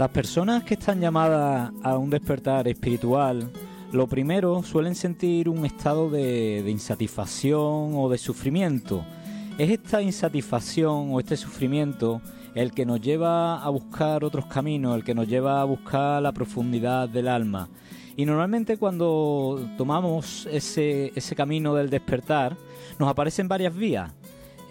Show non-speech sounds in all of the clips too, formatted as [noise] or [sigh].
Las personas que están llamadas a un despertar espiritual, lo primero suelen sentir un estado de, insatisfacción o de sufrimiento. Es esta insatisfacción o este sufrimiento el que nos lleva a buscar otros caminos, el que nos lleva a buscar la profundidad del alma. Y normalmente cuando tomamos ese, camino del despertar, nos aparecen varias vías.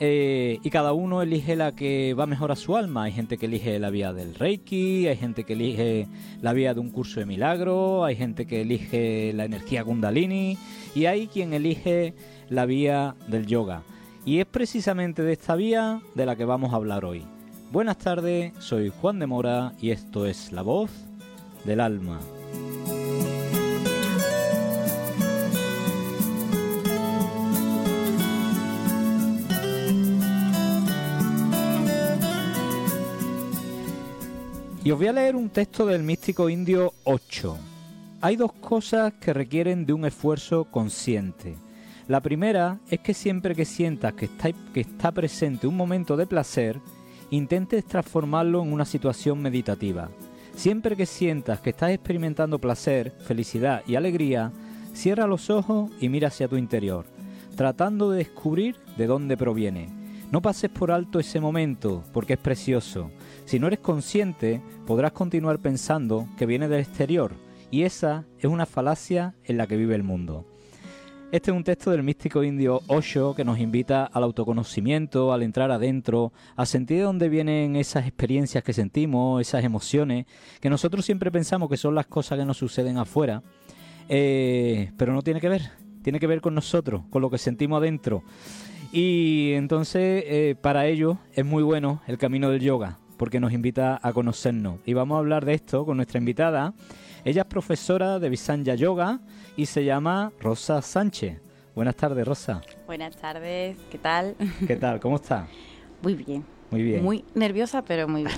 Eh, y cada uno elige la que va mejor a su alma. Hay gente que elige la vía del Reiki, hay gente que elige la vía de un curso de milagro, hay gente que elige la energía Kundalini y hay quien elige la vía del yoga. Y es precisamente de esta vía de la que vamos a hablar hoy. Buenas tardes, soy Juan de Mora y esto es La Voz del Alma. Y os voy a leer un texto del místico indio 8. Hay dos cosas que requieren de un esfuerzo consciente. La primera es que siempre que sientas que está, que está presente un momento de placer, intentes transformarlo en una situación meditativa. Siempre que sientas que estás experimentando placer, felicidad y alegría, cierra los ojos y mira hacia tu interior, tratando de descubrir de dónde proviene. No pases por alto ese momento, porque es precioso. Si no eres consciente, podrás continuar pensando que viene del exterior, y esa es una falacia en la que vive el mundo. Este es un texto del místico indio Osho que nos invita al autoconocimiento, al entrar adentro, a sentir de dónde vienen esas experiencias que sentimos, esas emociones, que nosotros siempre pensamos que son las cosas que nos suceden afuera, eh, pero no tiene que ver, tiene que ver con nosotros, con lo que sentimos adentro. Y entonces eh, para ello es muy bueno el camino del yoga, porque nos invita a conocernos. Y vamos a hablar de esto con nuestra invitada. Ella es profesora de Visanya Yoga y se llama Rosa Sánchez. Buenas tardes, Rosa. Buenas tardes, ¿qué tal? ¿Qué tal? ¿Cómo está? Muy bien. Muy bien. Muy nerviosa, pero muy bien.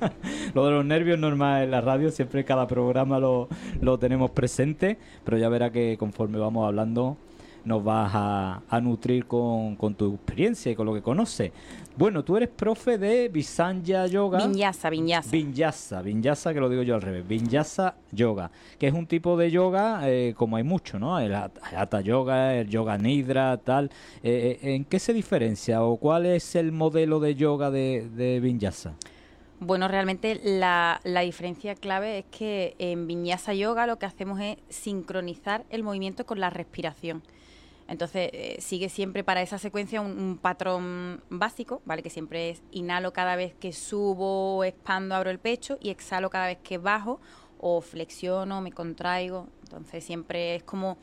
[laughs] lo de los nervios normal en la radio, siempre cada programa lo, lo tenemos presente, pero ya verá que conforme vamos hablando nos vas a, nutrir con, tu experiencia y con lo que conoces. Bueno, tú eres profe de Visanya Yoga. Vinyasa, Vinyasa. Vinyasa, Vinyasa, que lo digo yo al revés. Vinyasa Yoga, que es un tipo de yoga, eh, como hay mucho, ¿no? El Hatha Yoga, el Yoga Nidra, tal. Eh, eh, ¿En qué se diferencia o cuál es el modelo de yoga de, de Vinyasa? Bueno, realmente la, la, diferencia clave es que en Vinyasa Yoga lo que hacemos es sincronizar el movimiento con la respiración. Entonces eh, sigue siempre para esa secuencia un, patrón básico, ¿vale? Que siempre es inhalo cada vez que subo, expando, abro el pecho y exhalo cada vez que bajo o flexiono, me contraigo. Entonces siempre es como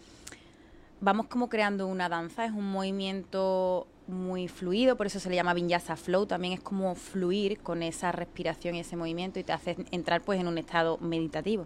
vamos como creando una danza, es un movimiento muy fluido, por eso se le llama vinyasa flow, también es como fluir con esa respiración y ese movimiento y te hace entrar pues en un estado meditativo.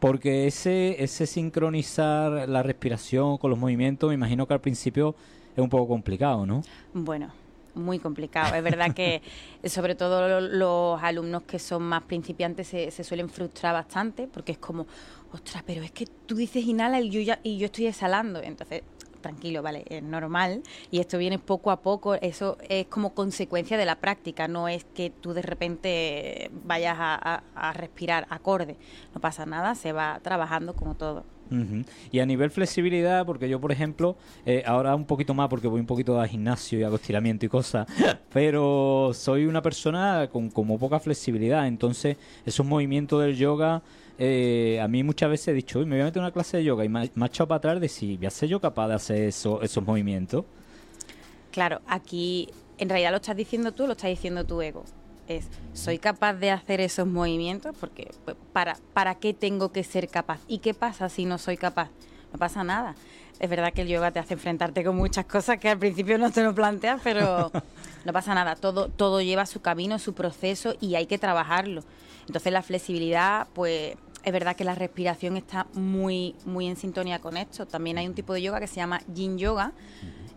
Porque ese, ese sincronizar la respiración con los movimientos, me imagino que al principio es un poco complicado, ¿no? Bueno, muy complicado. Es verdad que [laughs] sobre todo los alumnos que son más principiantes se, se, suelen frustrar bastante porque es como, ostras, pero es que tú dices inhala y yo, ya, y yo estoy exhalando. Entonces tranquilo, vale, es normal y esto viene poco a poco, eso es como consecuencia de la práctica, no es que tú de repente vayas a, respirar acorde, no pasa nada, se va trabajando como todo. Y a nivel flexibilidad, porque yo, por ejemplo, eh, ahora un poquito más porque voy un poquito al gimnasio y hago estiramiento y cosas, [laughs] pero soy una persona con como poca flexibilidad, entonces esos movimientos del yoga eh, a mí muchas veces he dicho, me voy a meter una clase de yoga y me, ha echado para atrás de si voy a ser yo capaz de hacer eso, esos movimientos. Claro, aquí en realidad lo estás diciendo tú, lo estás diciendo tu ego. Es, ¿soy capaz de hacer esos movimientos? Porque, pues, ¿para, ¿para qué tengo que ser capaz? ¿Y qué pasa si no soy capaz? No pasa nada. Es verdad que el yoga te hace enfrentarte con muchas cosas que al principio no te lo planteas, pero [laughs] no pasa nada. Todo, todo lleva su camino, su proceso y hay que trabajarlo. Entonces la flexibilidad, pues es verdad que la respiración está muy, muy en sintonía con esto. También hay un tipo de yoga que se llama Yin Yoga.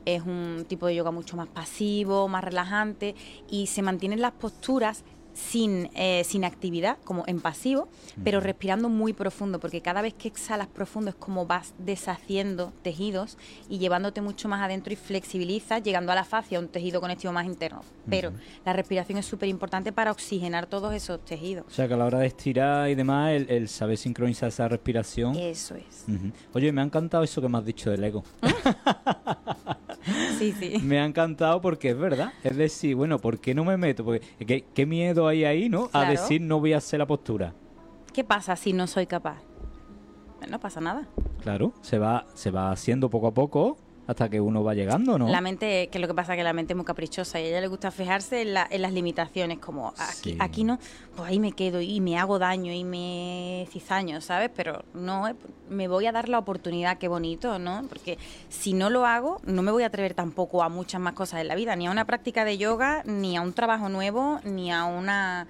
Es un tipo de yoga mucho más pasivo, más relajante y se mantienen las posturas sin, eh, sin actividad, como en pasivo, pero respirando muy profundo, porque cada vez que exhalas profundo es como vas deshaciendo tejidos y llevándote mucho más adentro y flexibilizas, llegando a la fascia, un tejido conectivo más interno. Pero la respiración es súper importante para oxigenar todos esos tejidos. O sea que a la hora de estirar y demás, el, saber sincronizar esa respiración. Eso es. Oye, me ha encantado eso que me has dicho del ego. [laughs] sí, sí. Me ha encantado porque es verdad. Es decir, bueno, ¿por qué no me meto? Porque qué, miedo hay ahí, ¿no? A decir no voy a hacer la postura. ¿Qué pasa si no soy capaz? No pasa nada. Claro, se va, se va haciendo poco a poco hasta que uno va llegando, ¿no? La mente, que lo que pasa es que la mente es muy caprichosa y a ella le gusta fijarse en, las limitaciones, como aquí, aquí no, pues ahí me quedo y me hago daño y me cizaño, ¿sabes? Pero no, me voy a dar la oportunidad, qué bonito, ¿no? Porque si no lo hago, no me voy a atrever tampoco a muchas más cosas en la vida, ni a una práctica de yoga, ni a un trabajo nuevo, ni a una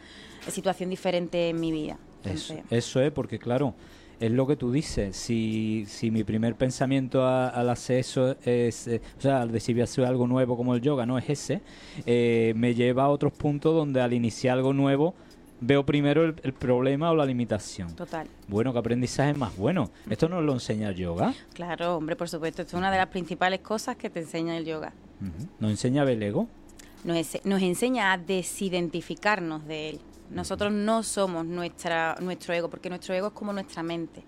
situación diferente en mi vida. eso, eso es, porque claro, es lo que tú dices. Si, si mi primer pensamiento al hacer eso es, eh, o sea, al decidir hacer algo nuevo como el yoga, no es ese, eh, me lleva a otros puntos donde al iniciar algo nuevo veo primero el, problema o la limitación. Total. Bueno, ¿qué aprendizaje más bueno? ¿Esto nos lo enseña el yoga? Claro, hombre, por supuesto. Esto es una de las principales cosas que te enseña el yoga. ¿Nos enseña a ver el ego? Nos, nos enseña a desidentificarnos de él. Nosotros no somos nuestra, nuestro ego, porque nuestro ego es como nuestra mente.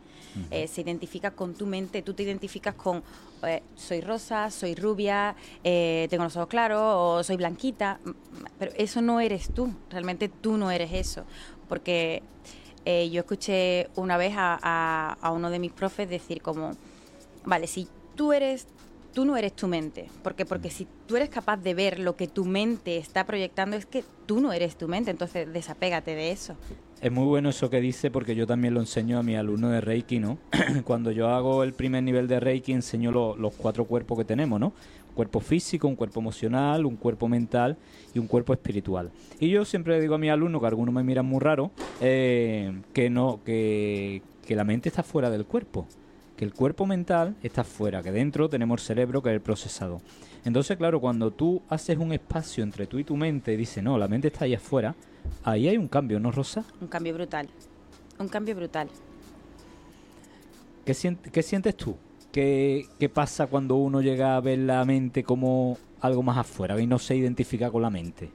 Eh, se identifica con tu mente, tú te identificas con eh, soy rosa, soy rubia, eh, tengo los ojos claros o soy blanquita, pero eso no eres tú, realmente tú no eres eso, porque yo escuché una vez a, a uno de mis profes decir como, vale, si tú eres tú no eres tu mente, porque porque si tú eres capaz de ver lo que tu mente está proyectando es que tú no eres tu mente, entonces desapégate de eso. Es muy bueno eso que dice porque yo también lo enseño a mi alumno de Reiki, ¿no? [clears throat] Cuando yo hago el primer nivel de Reiki enseño los cuatro cuerpos que tenemos, ¿no? Un cuerpo físico, un cuerpo emocional, un cuerpo mental y un cuerpo espiritual. Y yo siempre le digo a mi alumno, que algunos me miran muy raro, eh, que no, que, que la mente está fuera del cuerpo que el cuerpo mental está fuera, que dentro tenemos el cerebro que es el procesado. Entonces, claro, cuando tú haces un espacio entre tú y tu mente y dices, no, la mente está ahí afuera, ahí hay un cambio, ¿no, Rosa? Un cambio brutal. Un cambio brutal. ¿Qué, sientes tú? ¿Qué, ¿Qué pasa cuando uno llega a ver la mente como algo más afuera y no se identifica con la mente?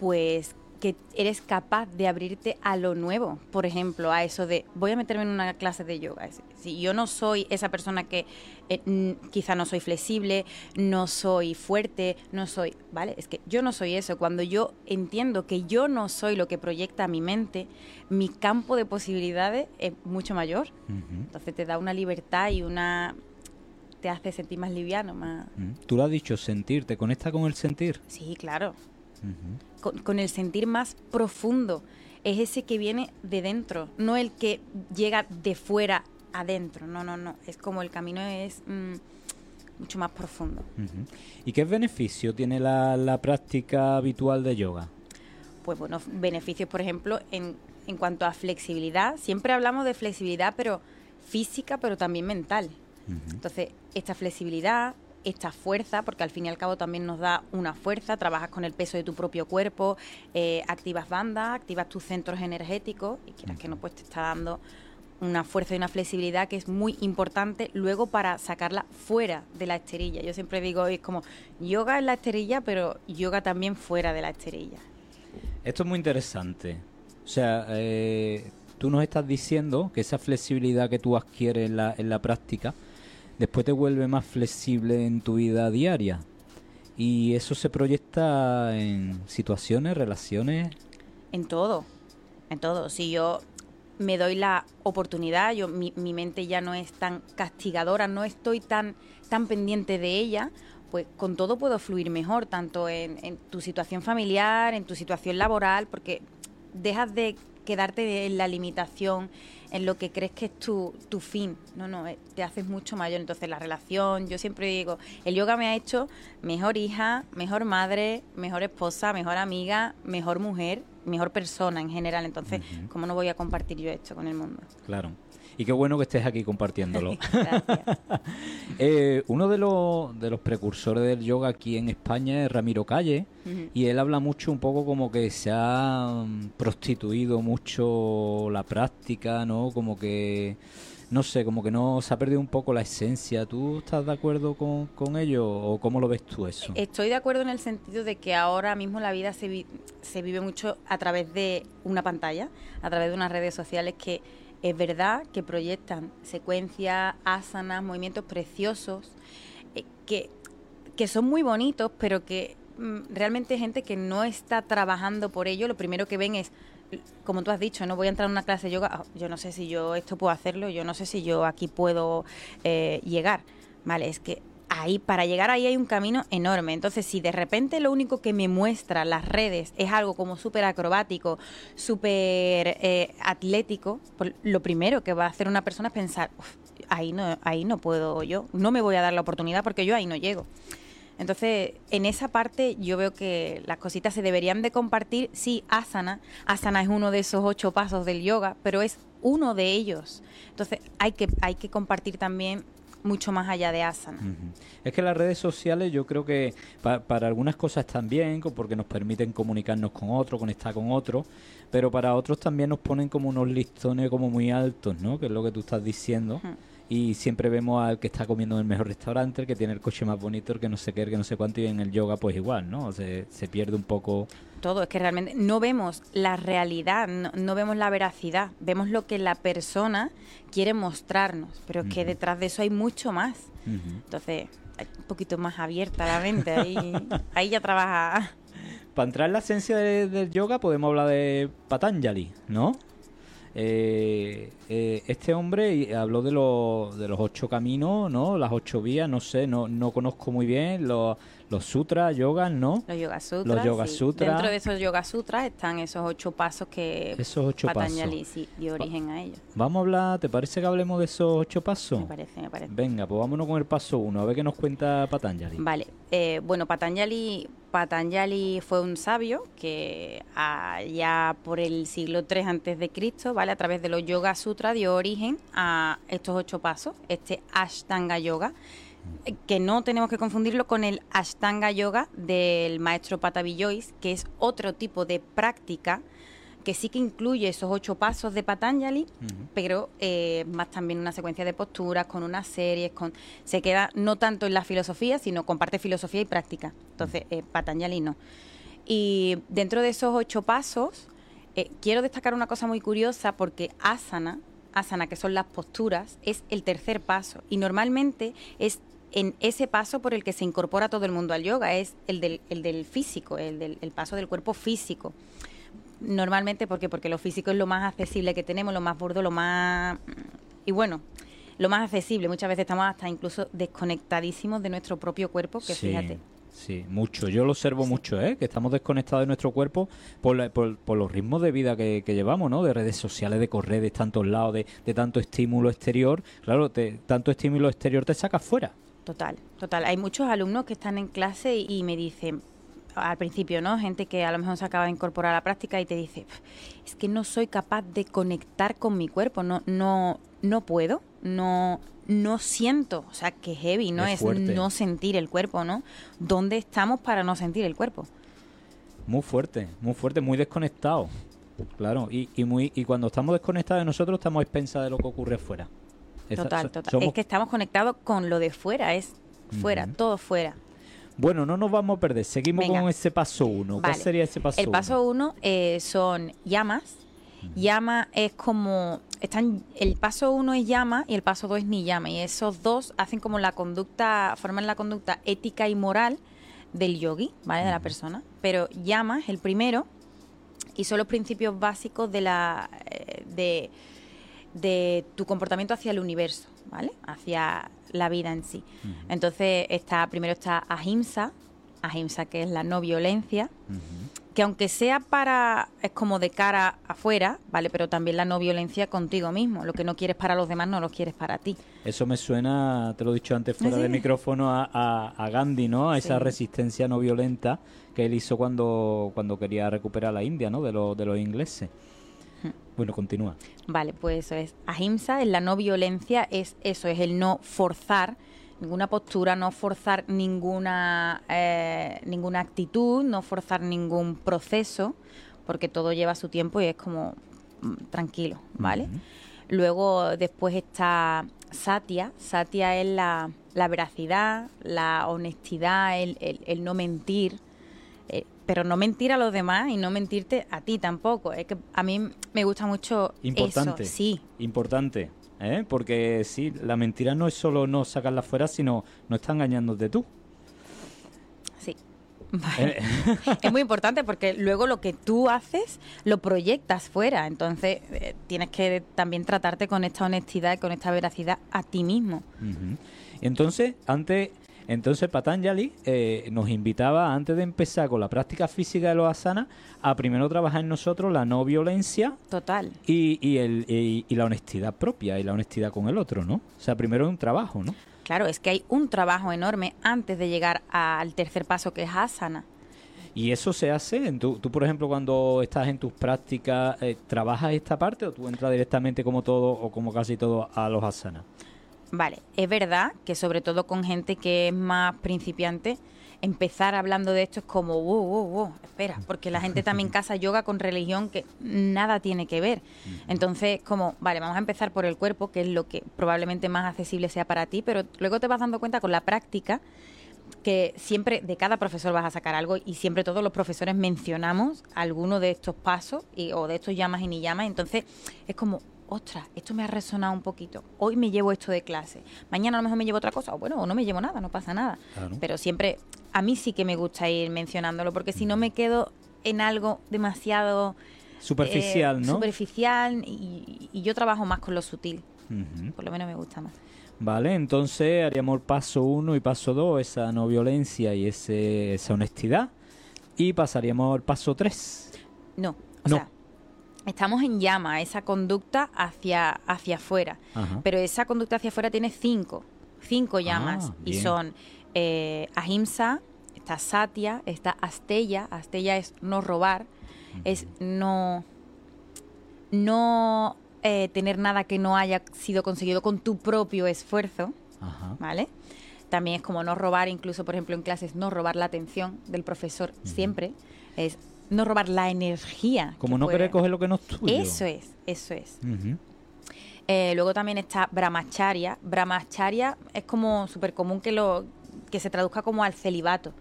Pues que eres capaz de abrirte a lo nuevo. Por ejemplo, a eso de voy a meterme en una clase de yoga. Si yo no soy esa persona que eh, quizá no soy flexible, no soy fuerte, no soy, ¿vale? Es que yo no soy eso. Cuando yo entiendo que yo no soy lo que proyecta mi mente, mi campo de posibilidades es mucho mayor. Entonces te da una libertad y una te hace sentir más liviano, más... Tú lo has dicho, sentir, ¿te conecta con el sentir? Sí, claro con, el sentir más profundo. Es ese que viene de dentro, no el que llega de fuera adentro. No, no, no. Es como el camino es mm, mucho más profundo. ¿Y qué beneficio tiene la, práctica habitual de yoga? Pues bueno, beneficios, por ejemplo, en, en cuanto a flexibilidad. Siempre hablamos de flexibilidad, pero física, pero también mental. Entonces, esta flexibilidad, esta fuerza, porque al fin y al cabo también nos da una fuerza, trabajas con el peso de tu propio cuerpo, eh, activas bandas, activas tus centros energéticos y quieras que no, pues te está dando una fuerza y una flexibilidad que es muy importante luego para sacarla fuera de la esterilla. Yo siempre digo, es como yoga en la esterilla, pero yoga también fuera de la esterilla. Esto es muy interesante. O sea, eh, tú nos estás diciendo que esa flexibilidad que tú adquieres en la, en la práctica, después te vuelve más flexible en tu vida diaria. Y eso se proyecta en situaciones, relaciones. En todo, en todo. Si yo me doy la oportunidad, yo mi, mente ya no es tan castigadora, no estoy tan, tan pendiente de ella, pues con todo puedo fluir mejor, tanto en, en tu situación familiar, en tu situación laboral, porque dejas de quedarte en la limitación, en lo que crees que es tu, tu fin. No, no, eh, te haces mucho mayor. Entonces la relación, yo siempre digo, el yoga me ha hecho mejor hija, mejor madre, mejor esposa, mejor amiga, mejor mujer, mejor persona en general. Entonces, ¿cómo no voy a compartir yo esto con el mundo? Claro. Y qué bueno que estés aquí compartiéndolo. [laughs] [laughs] eh, uno de los, de los precursores del yoga aquí en España es Ramiro Calle. Y él habla mucho un poco como que se ha mm, prostituido mucho la práctica, ¿no? Como que no sé, como que no se ha perdido un poco la esencia. ¿Tú estás de acuerdo con, con ello o cómo lo ves tú eso? Estoy de acuerdo en el sentido de que ahora mismo la vida se, se vive mucho a través de una pantalla, a través de unas redes sociales que es verdad que proyectan secuencias, asanas, movimientos preciosos, eh, que, que son muy bonitos, pero que mm, realmente gente que no está trabajando por ello, lo primero que ven es como tú has dicho, no voy a entrar en una clase de yoga, ah, yo no sé si yo esto puedo hacerlo, yo no sé si yo aquí puedo eh, llegar. Vale, es que ahí, para llegar ahí hay un camino enorme. Entonces, si de repente lo único que me muestra las redes es algo como súper acrobático, súper eh, atlético, pues lo primero que va a hacer una persona es pensar, ahí no, ahí no puedo yo, no me voy a dar la oportunidad porque yo ahí no llego. Entonces, en esa parte yo veo que las cositas se deberían de compartir. Sí, asana. Asana es uno de esos ocho pasos del yoga, pero es uno de ellos. Entonces, hay que, hay que compartir también mucho más allá de asana. Es que las redes sociales yo creo que para algunas cosas están bien, porque nos permiten comunicarnos con otro, conectar con otro, pero para otros también nos ponen como unos listones como muy altos, ¿no? Que es lo que tú estás diciendo y siempre vemos al que está comiendo en el mejor restaurante, el que tiene el coche más bonito, el que no sé qué, el que no sé cuánto, y en el yoga pues igual, ¿no? Se, se pierde un poco... Todo, es que realmente no vemos la realidad, no, vemos la veracidad, vemos lo que la persona quiere mostrarnos, pero es que detrás de eso hay mucho más. Entonces, un poquito más abierta la mente, ahí, [laughs] ahí ya trabaja... Para entrar en la esencia del yoga podemos hablar de Patanjali, ¿no? Eh, eh, este hombre habló de, de los ocho caminos, ¿no? Las ocho vías, no sé, no, no conozco muy bien los, los sutras, yogas, ¿no? Los yoga sutras. Los yoga sutras. Dentro de esos yoga sutras están esos ocho pasos que esos ocho Patanjali dio origen a ellos. Vamos a hablar, ¿te parece que hablemos de esos ocho pasos? Me parece, me parece. Venga, pues vámonos con el paso uno, a ver qué nos cuenta Patanjali. Vale, eh, bueno, Patanjali, Patanjali fue un sabio que allá por el siglo III antes de Cristo, ¿vale? A través de los Yoga Sutras dio origen a estos ocho pasos, este Ashtanga Yoga que no tenemos que confundirlo con el Ashtanga Yoga del maestro Patabi Joyce, que es otro tipo de práctica que sí que incluye esos ocho pasos de Patanjali, pero eh, más también una secuencia de posturas, con unas series, con se queda no tanto en la filosofía, sino comparte filosofía y práctica. Entonces, eh, Patanjali no. Y dentro de esos ocho pasos, eh, quiero destacar una cosa muy curiosa porque asana, asana, que son las posturas, es el tercer paso. Y normalmente es en ese paso por el que se incorpora todo el mundo al yoga, es el del, el del físico, el del el paso del cuerpo físico. Normalmente, ¿por qué? Porque lo físico es lo más accesible que tenemos, lo más burdo, lo más... Y bueno, lo más accesible. Muchas veces estamos hasta incluso desconectadísimos de nuestro propio cuerpo, que fíjate. Sí, mucho. Yo lo observo mucho, ¿eh? Que estamos desconectados de nuestro cuerpo por, por, los ritmos de vida que, llevamos, ¿no? De redes sociales, de correr de tantos lados, de, de tanto estímulo exterior. Claro, tanto estímulo exterior te saca fuera. Total, total. Hay muchos alumnos que están en clase y, me dicen, al principio, ¿no? Gente que a lo mejor se acaba de incorporar a la práctica y te dice, es que no soy capaz de conectar con mi cuerpo, no, no, no puedo, no, no siento, o sea, que heavy, no es, no sentir el cuerpo, ¿no? ¿Dónde estamos para no sentir el cuerpo? Muy fuerte, muy fuerte, muy desconectado. Claro, y, y, muy, y cuando estamos desconectados de nosotros estamos a expensas de lo que ocurre fuera. Total, total. Es que estamos conectados con lo de fuera, es fuera, todo fuera. Bueno, no nos vamos a perder. Seguimos con ese paso uno. ¿Cuál sería ese paso El paso uno eh, son llamas. Llama es como están el paso uno es llama y el paso dos es ni llama y esos dos hacen como la conducta forman la conducta ética y moral del yogi, ¿vale? De la persona. Pero llama es el primero y son los principios básicos de la eh, de de tu comportamiento hacia el universo, ¿vale? Hacia la vida en sí. Entonces, está, primero está ahimsa, ahimsa que es la no violencia, que aunque sea para, es como de cara afuera, ¿vale? Pero también la no violencia contigo mismo. Lo que no quieres para los demás no lo quieres para ti. Eso me suena, te lo he dicho antes fuera de micrófono, a, Gandhi, ¿no? A esa resistencia no violenta que él hizo cuando, cuando quería recuperar la India, ¿no? De, de los ingleses. Bueno, continúa. Vale, pues eso es. Ahimsa, en la no violencia, es eso, es el no forzar ninguna postura, no forzar ninguna, eh, ninguna actitud, no forzar ningún proceso, porque todo lleva su tiempo y es como mm, tranquilo, ¿vale? Luego después está Satya. Satya es la, la veracidad, la honestidad, el, el, no mentir, pero no mentir a los demás y no mentirte a ti tampoco. Es que a mí me gusta mucho Importante. eso. Sí. Importante. ¿eh? Porque sí, la mentira no es solo no sacarla fuera, sino no está engañándote tú. Sí. Eh. [laughs] es muy importante porque luego lo que tú haces lo proyectas fuera. Entonces eh, tienes que también tratarte con esta honestidad y con esta veracidad a ti mismo. Entonces, antes entonces Patanjali eh, nos invitaba, antes de empezar con la práctica física de los asanas, a primero trabajar en nosotros la no violencia. Total. Y, y, el, y, la honestidad propia y la honestidad con el otro, ¿no? O sea, primero es un trabajo, ¿no? Claro, es que hay un trabajo enorme antes de llegar al tercer paso que es asana. ¿Y eso se hace? tú, tú, por ejemplo, cuando estás en tus prácticas, eh, ¿trabajas esta parte o tú entras directamente como todo o como casi todo a los asanas? Vale, es verdad que sobre todo con gente que es más principiante, empezar hablando de esto es como, wow, wow, wow, espera, porque la gente también [laughs] casa yoga con religión que nada tiene que ver. Entonces, como, vale, vamos a empezar por el cuerpo, que es lo que probablemente más accesible sea para ti, pero luego te vas dando cuenta con la práctica que siempre de cada profesor vas a sacar algo y siempre todos los profesores mencionamos alguno de estos pasos y, o de estos llamas y ni llamas. Entonces, es como, ostras, esto me ha resonado un poquito, hoy me llevo esto de clase, mañana a lo mejor me llevo otra cosa, o bueno, o no me llevo nada, no pasa nada. Pero siempre, a mí sí que me gusta ir mencionándolo, porque si no me quedo en algo demasiado... Superficial, eh, ¿no? Superficial, y, yo trabajo más con lo sutil, por lo menos me gusta más. Vale, entonces haríamos el paso uno y paso dos, esa no violencia y ese, esa honestidad, y pasaríamos al paso tres. No, o sea, estamos en llama, esa conducta hacia, hacia afuera. Pero esa conducta hacia afuera tiene cinco, cinco ah, llamas. y son eh, ahimsa, está satya, está astella. Astella es no robar, es no, no eh, tener nada que no haya sido conseguido con tu propio esfuerzo. ¿Vale? También es como no robar, incluso por ejemplo en clases, no robar la atención del profesor siempre. Es no robar la energía. Como no querer coger lo que no es tuyo. Eso es, eso es. Eh, luego también está brahmacharya. Brahmacharya es como súper común que lo que se traduzca como al celibato,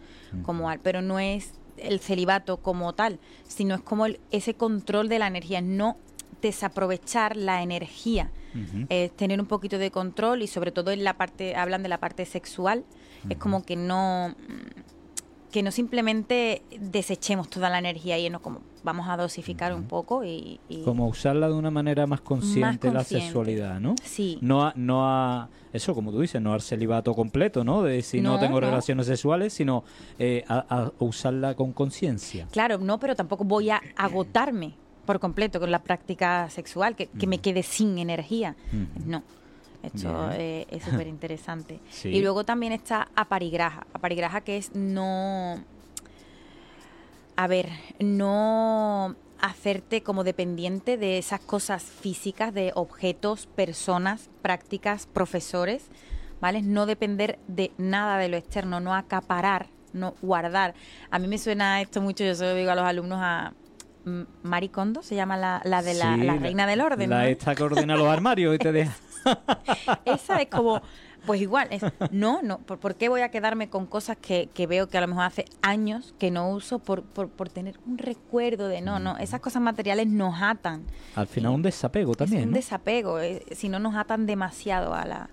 como al, pero no es el celibato como tal, sino es como ese control de la energía, no desaprovechar la energía, es tener un poquito de control y sobre todo en la parte, hablan de la parte sexual, es como que no que no simplemente desechemos toda la energía y no como vamos a dosificar un poco y, como usarla de una manera más consciente, la sexualidad no sí. No a, no a eso como tú dices no al celibato completo no de si no, tengo relaciones sexuales sino eh, a, usarla con conciencia. Claro no pero tampoco voy a agotarme por completo con la práctica sexual que, me quede sin energía. No esto es súper interesante. [laughs] Y luego también está aparigraja. Aparigraja que es no... A ver, no hacerte como dependiente de esas cosas físicas, de objetos, personas, prácticas, profesores, ¿vale? No depender de nada de lo externo, no acaparar, no guardar. A mí me suena esto mucho, yo se lo digo a los alumnos a Maricondo, se llama la, la de la, reina del orden. La esta que ordena los armarios y te deja. [laughs] Esa es como, pues igual, es, no, no, ¿por, qué voy a quedarme con cosas que, que, veo que a lo mejor hace años que no uso por, por, por tener un recuerdo de no, no, esas cosas materiales nos atan. Al final un desapego también. un desapego, eh, si no nos atan demasiado a la...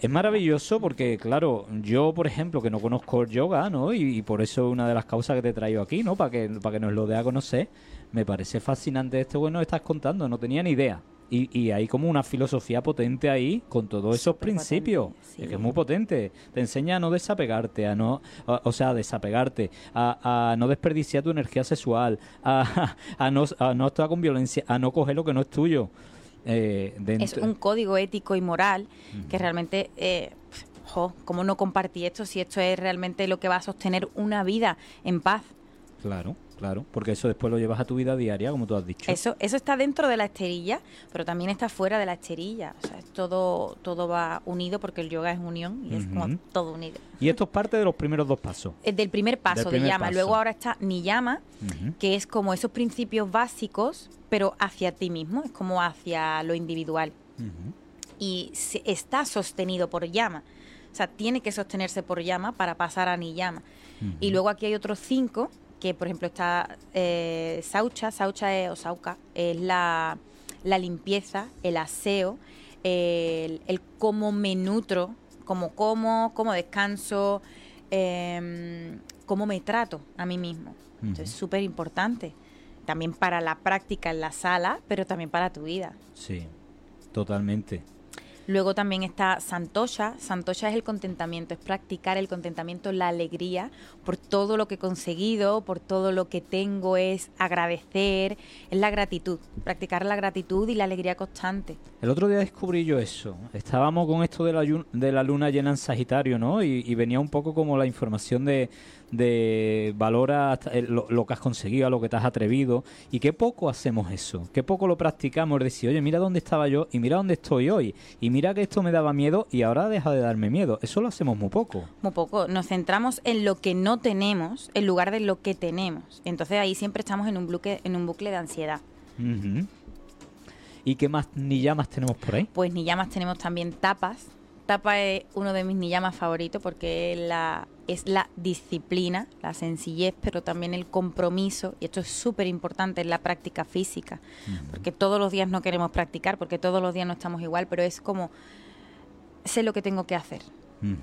Es maravilloso porque, claro, yo, por ejemplo, que no conozco el yoga, ¿no? Y, por eso es una de las causas que te traigo aquí, ¿no? Para que, para que nos lo dé a conocer. Me parece fascinante esto que nos estás contando, no tenía ni idea. Y, hay como una filosofía potente ahí con todos esos principios. Es que es muy potente. Te enseña a no desapegarte, a no, o sea, a desapegarte, a, no desperdiciar tu energía sexual, [laughs] a, no, a no estar con violencia, a no coger lo que no es tuyo. Eh, es un código ético y moral que realmente, eh, ¿cómo no compartir esto si esto es realmente lo que va a sostener una vida en paz? Claro, claro, porque eso después lo llevas a tu vida diaria, como tú has dicho. Eso, eso está dentro de la esterilla, pero también está fuera de la esterilla. O sea, es todo, todo va unido porque el yoga es unión y es como todo unido. Y esto es parte de los primeros dos pasos. Es del primer paso primer de llama. paso. Luego ahora está niyama, Ujú. que es como esos principios básicos, pero hacia ti mismo, es como hacia lo individual. Y se- está sostenido por llama. O sea, tiene que sostenerse por llama para pasar a niyama. Y luego aquí hay otros cinco, que por ejemplo está eh, saucha, saucha es, o sauca, es la, la limpieza, el aseo, el, el cómo me nutro, cómo como, cómo descanso, em, cómo me trato a mí mismo. Entonces es súper importante. También para la práctica en la sala, pero también para tu vida. Sí, totalmente. Luego también está Santosha. Santosha es el contentamiento, es practicar el contentamiento, la alegría por todo lo que he conseguido, por todo lo que tengo, es agradecer, es la gratitud, practicar la gratitud y la alegría constante. El otro día descubrí yo eso. Estábamos con esto de la, de la luna llena en Sagitario, ¿no? Y venía un poco como la información de, de valora el- lo, lo que has conseguido, a lo que te has atrevido. Y qué poco hacemos eso. Qué poco lo practicamos. Es decir, oye, mira dónde estaba yo y mira dónde estoy hoy. Y mira que esto me daba miedo y ahora deja de darme miedo. Eso lo hacemos muy poco. Muy poco, nos centramos en lo que no tenemos en lugar de lo que tenemos. Entonces ahí siempre estamos en un bucle, en un bucle de ansiedad. ¿Y qué más ni llamas tenemos por ahí? Pues niyamas tenemos también tapas. Tapa es uno de mis niyamas favoritos porque es la, es la disciplina, la sencillez, pero también el compromiso. Y esto es súper importante en la práctica física. Porque todos los días no queremos practicar, porque todos los días no estamos igual, pero es como, sé lo que tengo que hacer.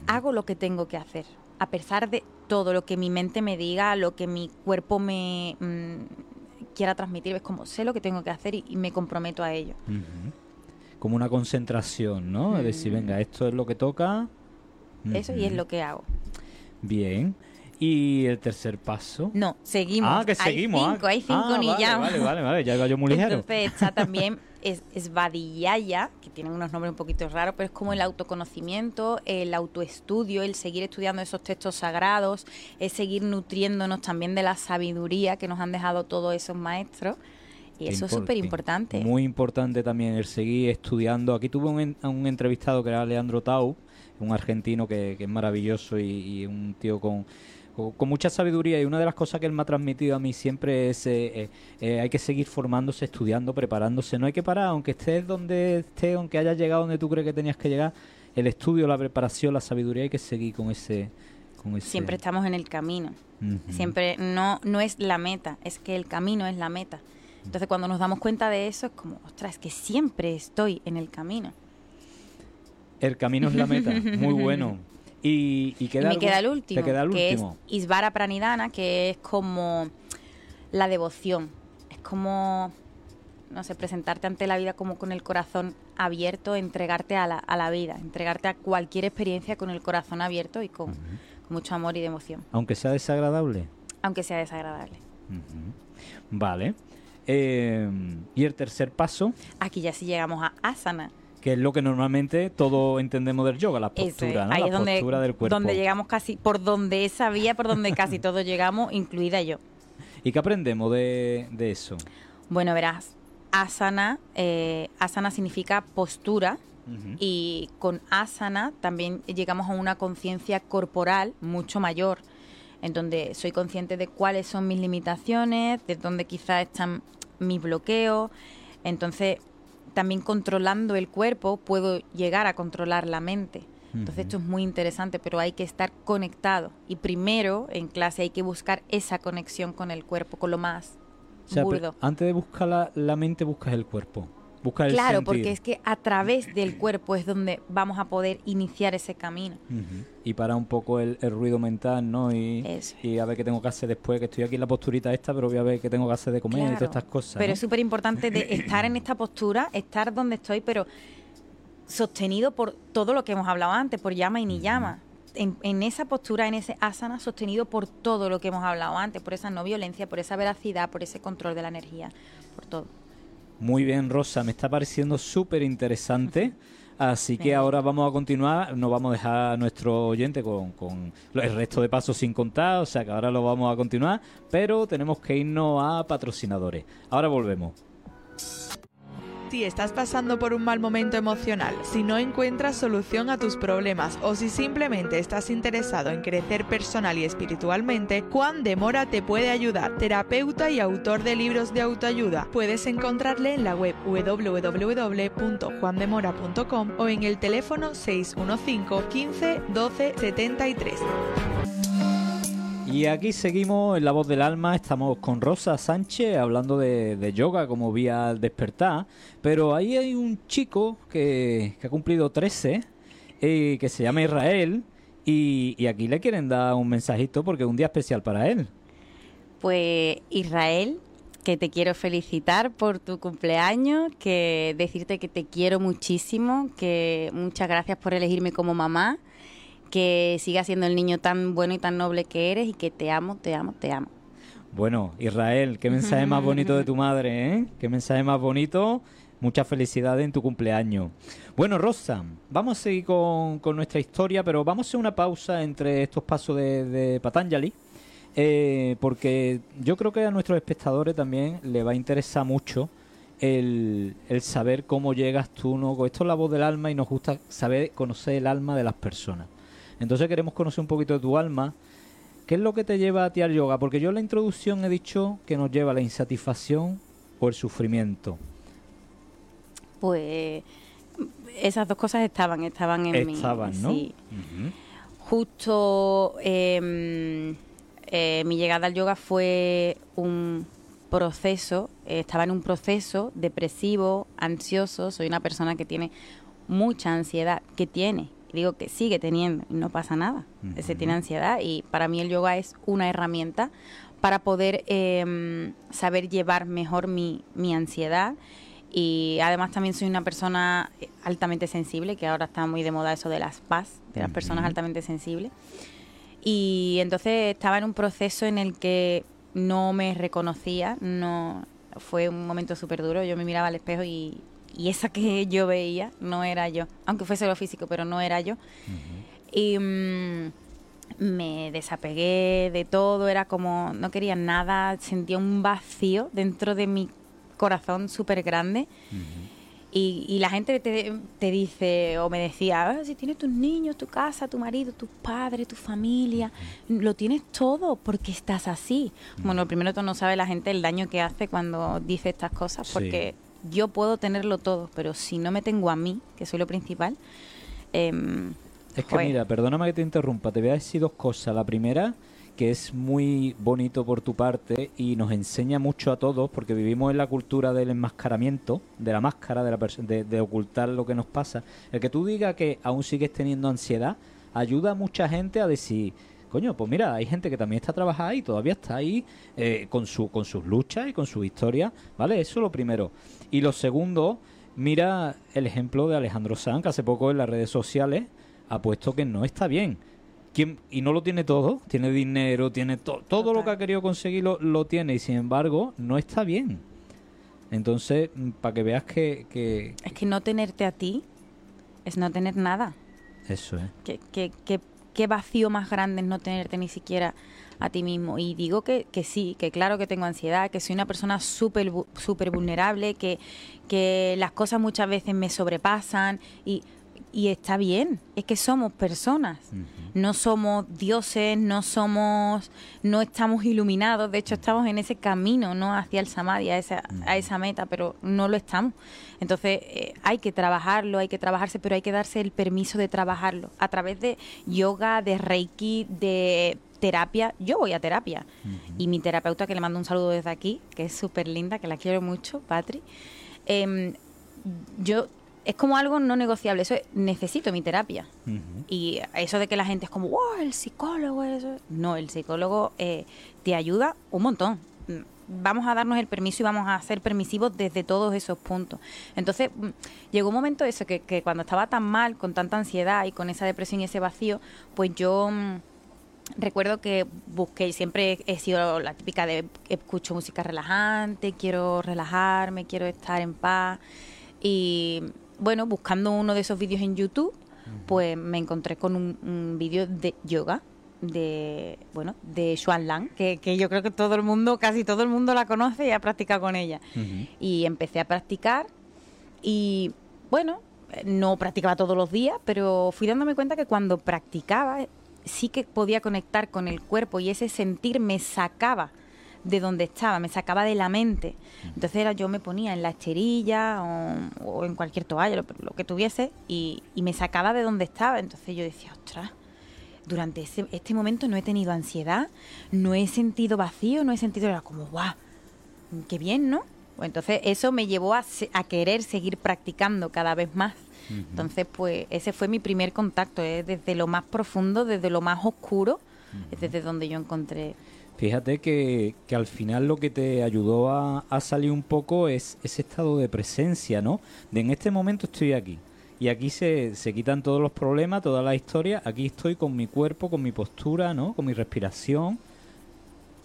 Hago lo que tengo que hacer. A pesar de todo lo que mi mente me diga, lo que mi cuerpo me mm, quiera transmitir, es como, sé lo que tengo que hacer y- y me comprometo a ello. Como una concentración, ¿no? Es decir, Mm. venga, esto es lo que toca. Eso y es lo que hago. Bien. ¿Y el tercer paso? No, seguimos. Ah, que Hay seguimos. ah. cinco, hay cinco Ah, ni vale. Vale, vale, vale, ya iba yo muy ligero. Entonces está [laughs] también es, es Vadiyaya, que tienen unos nombres un poquito raros, pero es como el autoconocimiento, el autoestudio, el seguir estudiando esos textos sagrados, es seguir nutriéndonos también de la sabiduría que nos han dejado todos esos maestros. Y eso es súper importante. Muy importante también el seguir estudiando. Aquí tuve un, un entrevistado que era Leandro Tau, un argentino que, que es maravilloso y, y un tío con, con, mucha sabiduría. Y una de las cosas que él me ha transmitido a mí siempre es eh, eh, eh, hay que seguir formándose, estudiando, preparándose. No hay que parar, aunque estés donde estés, aunque hayas llegado donde tú crees que tenías que llegar. El estudio, la preparación, la sabiduría, hay que seguir con ese... Con ese Siempre estamos en el camino. Siempre no, no es la meta, es que el camino es la meta. Entonces cuando nos damos cuenta de eso es como, ostras, es que siempre estoy en el camino. El camino es la meta. Muy bueno. Y, y Y queda me algo- queda el último, queda el que último. es Isvara Pranidhana, que es como la devoción. Es como, no sé, presentarte ante la vida como con el corazón abierto, entregarte a la, a la vida, entregarte a cualquier experiencia con el corazón abierto y con, con mucho amor y devoción, Aunque sea desagradable. aunque sea desagradable. Ujú. Vale. Eh, y el tercer paso, Aquí ya sí llegamos a asana. que es lo que normalmente todos entendemos del yoga, la postura, ¿no? Ahí la es donde, postura del cuerpo. donde llegamos casi, por donde esa vía, por donde casi [laughs] todos llegamos, incluida yo. ¿Y qué aprendemos de, de eso? Bueno, verás, asana, eh, asana significa postura y con asana también llegamos a una conciencia corporal mucho mayor, en donde soy consciente de cuáles son mis limitaciones, de dónde quizás están mis bloqueos, entonces también controlando el cuerpo puedo llegar a controlar la mente. Entonces esto es muy interesante, pero hay que estar conectado. Y primero en clase hay que buscar esa conexión con el cuerpo, con lo más O sea, burdo. antes de buscar la, la mente, buscas el cuerpo. El Claro, sentir. porque es que a través del cuerpo es donde vamos a poder iniciar ese camino. Y para un poco el, el ruido mental, ¿no? Y, Eso. y a ver qué tengo que hacer después, que estoy aquí en la posturita esta, pero voy a ver qué tengo que hacer de comer y todas estas cosas. Pero ¿no? es súper importante de [coughs] estar en esta postura, estar donde estoy, pero sostenido por todo lo que hemos hablado antes, por llama y ni llama. En, en esa postura, en ese asana, sostenido por todo lo que hemos hablado antes, por esa no violencia, por esa veracidad, por ese control de la energía, por todo. Muy bien, Rosa, me está pareciendo súper interesante. Así que ahora vamos a continuar, no vamos a dejar a nuestro oyente con, con el resto de pasos sin contar, o sea que ahora lo vamos a continuar, pero tenemos que irnos a patrocinadores. Ahora volvemos. Si estás pasando por un mal momento emocional, si no encuentras solución a tus problemas o si simplemente estás interesado en crecer personal y espiritualmente, Juan de Mora te puede ayudar. Terapeuta y autor de libros de autoayuda. Puedes encontrarle en la web www.juandemora.com o en el teléfono 615 15 12 73. Y aquí seguimos en La Voz del Alma, estamos con Rosa Sánchez hablando de, yoga como vía al despertar, pero ahí hay un chico que, ha cumplido 13, eh, que se llama Israel, y, aquí le quieren dar un mensajito porque es un día especial para él. Pues Israel, que te quiero felicitar por tu cumpleaños, que decirte que te quiero muchísimo, que muchas gracias por elegirme como mamá que sigas siendo el niño tan bueno y tan noble que eres y que te amo, te amo, te amo. Bueno, Israel, qué mensaje más bonito de tu [laughs] madre, ¿eh? Qué mensaje más bonito. Muchas felicidades en tu cumpleaños. Bueno, Rosa, vamos a seguir con, nuestra historia, pero vamos a hacer una pausa entre estos pasos de, Patanjali, eh, porque yo creo que a nuestros espectadores también le va a interesar mucho el, el, saber cómo llegas tú, ¿no? Esto es la voz del alma y nos gusta saber conocer el alma de las personas. Entonces queremos conocer un poquito de tu alma. ¿Qué es lo que te lleva a ti al yoga? Porque yo en la introducción he dicho que nos lleva la insatisfacción o el sufrimiento. Pues esas dos cosas estaban, estaban en mí. Estaban, ¿no? Sí. Justo em, eh, mi llegada al yoga fue un proceso, eh, estaba en un proceso depresivo, ansioso, soy una persona que tiene mucha ansiedad, que tiene digo que sigue teniendo y no pasa nada. Se tiene ansiedad y para mí el yoga es una herramienta para poder em, saber llevar mejor mi, mi ansiedad y además también soy una persona altamente sensible, que ahora está muy de moda eso de las paz, de las personas altamente sensibles. Y entonces estaba en un proceso en el que no me reconocía, no fue un momento súper duro, yo me miraba al espejo y y esa que [laughs] yo veía no era yo, aunque fuese lo físico, pero no era yo. Y mm, me desapegué de todo, era como, no quería nada, sentía un vacío dentro de mi corazón súper grande. y, la gente te, dice o me decía, ah, si tienes tus niños, tu casa, tu marido, tus padres, tu familia, lo tienes todo porque estás así. Bueno, primero tú no sabe la gente el daño que hace cuando dice estas cosas porque yo puedo tenerlo todo, pero si no me tengo a mí, que soy lo principal... Em, es que mira, perdóname que te interrumpa, te voy a decir dos cosas. La primera, que es muy bonito por tu parte y nos enseña mucho a todos, porque vivimos en la cultura del enmascaramiento, de la máscara, de, la de, de ocultar lo que nos pasa. El que tú digas que aún sigues teniendo ansiedad, ayuda a mucha gente a decir, coño, pues mira, hay gente que también está trabajando y todavía está ahí eh, con, su, con sus luchas y con su historia, ¿vale? Eso es lo primero. Y lo segundo, mira el ejemplo de Alejandro Sanz, que hace poco en las redes sociales ha puesto que no está bien. ¿Quién, y no lo tiene todo, tiene dinero, tiene todo lo que ha querido conseguir lo, tiene y sin embargo no está bien. Entonces, mm, para que veas que, que, Es que no tenerte a ti es no tener nada. Eso es. Que, que, que qué vacío más grande es no tenerte ni siquiera a ti mismo. Y digo que, que sí, que claro que tengo ansiedad, que soy una persona súper vulnerable, que, que las cosas muchas veces me sobrepasan y y está bien, es que somos personas, no somos dioses, no somos, no estamos iluminados, de hecho estamos en ese camino, no hacia el samadhi, a esa, a esa meta, pero no lo estamos. Entonces eh, hay que trabajarlo, hay que trabajarse, pero hay que darse el permiso de trabajarlo. A través de yoga, de reiki, de terapia. Yo voy a terapia. Y mi terapeuta, que le mando un saludo desde aquí, que es súper linda, que la quiero mucho, Patri. Eh, yo es como algo no negociable. Eso necesito mi terapia. Y eso de que la gente es como, wow, el psicólogo, eso. No, el psicólogo eh, te ayuda un montón. Mm, vamos a darnos el permiso y vamos a ser permisivos desde todos esos puntos. Entonces, mm, llegó un momento eso, que, que cuando estaba tan mal, con tanta ansiedad y con esa depresión y ese vacío, pues yo mm, recuerdo que busqué, siempre he sido la típica de escucho música relajante, quiero relajarme, quiero estar en paz. Y bueno, buscando uno de esos vídeos en YouTube, pues me encontré con un, un vídeo de yoga de bueno de Xuan Lang que, que, yo creo que todo el mundo casi todo el mundo la conoce y ha practicado con ella. Y empecé a practicar y bueno no practicaba todos los días pero fui dándome cuenta que cuando practicaba sí que podía conectar con el cuerpo y ese sentir me sacaba de donde estaba, me sacaba de la mente. Entonces era, yo me ponía en la esterilla o, o en cualquier toalla, lo, lo que tuviese, y, y me sacaba de donde estaba. Entonces yo decía, ostras, durante ese- este momento no he tenido ansiedad, no he sentido vacío, no he sentido, era como, guau, qué bien, ¿no? Pues entonces eso me llevó a, a querer seguir practicando cada vez más. Entonces, pues ese fue mi primer contacto, ¿eh? desde lo más profundo, desde lo más oscuro, es desde donde yo encontré. Fíjate que, que al final lo que te ayudó a, a salir un poco es ese estado de presencia, ¿no? De en este momento estoy aquí. Y aquí se, se quitan todos los problemas, toda la historia. Aquí estoy con mi cuerpo, con mi postura, ¿no? Con mi respiración.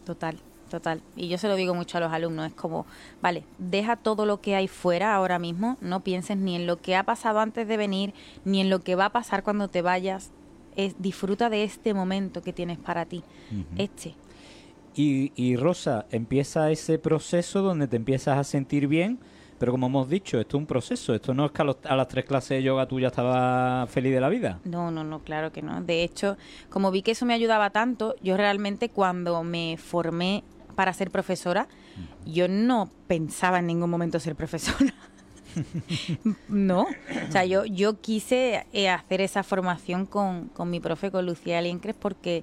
Total, total. Y yo se lo digo mucho a los alumnos, es como, vale, deja todo lo que hay fuera ahora mismo, no pienses ni en lo que ha pasado antes de venir, ni en lo que va a pasar cuando te vayas. Es, disfruta de este momento que tienes para ti. Ujú. Este. Y, y Rosa, empieza ese proceso donde te empiezas a sentir bien, pero como hemos dicho, esto es un proceso, esto no es que a, los- a las tres clases de yoga tú ya estabas feliz de la vida. No, no, no, claro que no. De hecho, como vi que eso me ayudaba tanto, yo realmente cuando me formé para ser profesora, yo no pensaba en ningún momento ser profesora. [laughs] no, o sea, yo, yo quise eh, hacer esa formación con, con mi profe, con Lucía Liencres, porque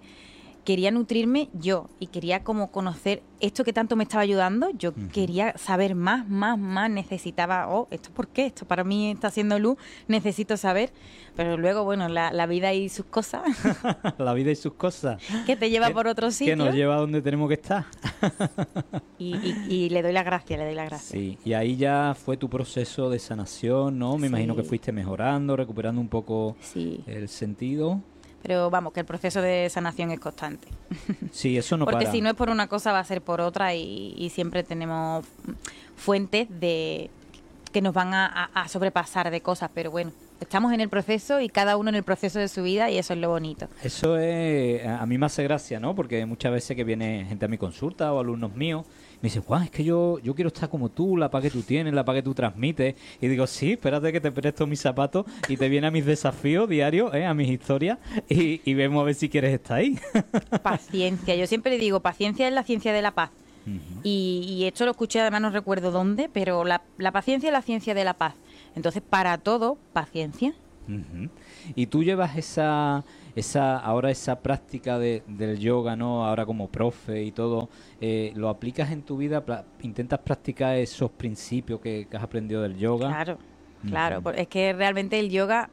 quería nutrirme yo y quería como conocer esto que tanto me estaba ayudando. Yo quería saber más, más, más. Necesitaba, oh, ¿esto por qué? Esto para mí está haciendo luz, necesito saber. Pero luego, bueno, la, la vida y sus cosas, [laughs] la vida y sus cosas. que te lleva Que- por otro Que sitio. nos lleva a donde tenemos que estar. Y, y- y le doy las gracias, le doy las gracias. Sí, y ahí ya fue tu proceso de sanación, ¿no? Me imagino que fuiste mejorando, recuperando un poco Sí, el sentido. Pero vamos, que el proceso de sanación es constante. [laughs] Sí, eso no Porque para. si no es por una cosa, va a ser por otra y, y siempre tenemos fuentes de que nos van a, a- sobrepasar de cosas, pero bueno, estamos en el proceso y cada uno en el proceso de su vida y eso es lo bonito. Eso es, a a mí me hace gracia, ¿no? Porque muchas veces que viene gente a mi consulta o alumnos míos, me dicen, Juan, es que yo, yo quiero estar como tú, la paz que tú tienes, la paz que tú transmites. Y digo, sí, espérate que te presto mis zapatos y te viene a mis desafíos diarios, ¿eh? a mis historias, y, y vemos a ver si quieres estar ahí. [laughs] Paciencia, yo siempre digo, paciencia es la ciencia de la paz. Y, y esto lo escuché, además no recuerdo dónde, pero la, la paciencia es la ciencia de la paz. Entonces, para todo, paciencia. Y tú llevas esa, esa ahora esa práctica de, del yoga, ¿no? Ahora como profe y todo, eh, ¿lo aplicas en tu vida? ¿Intentas practicar esos principios que, que has aprendido del yoga? Claro, claro. Por- Es que realmente el yoga,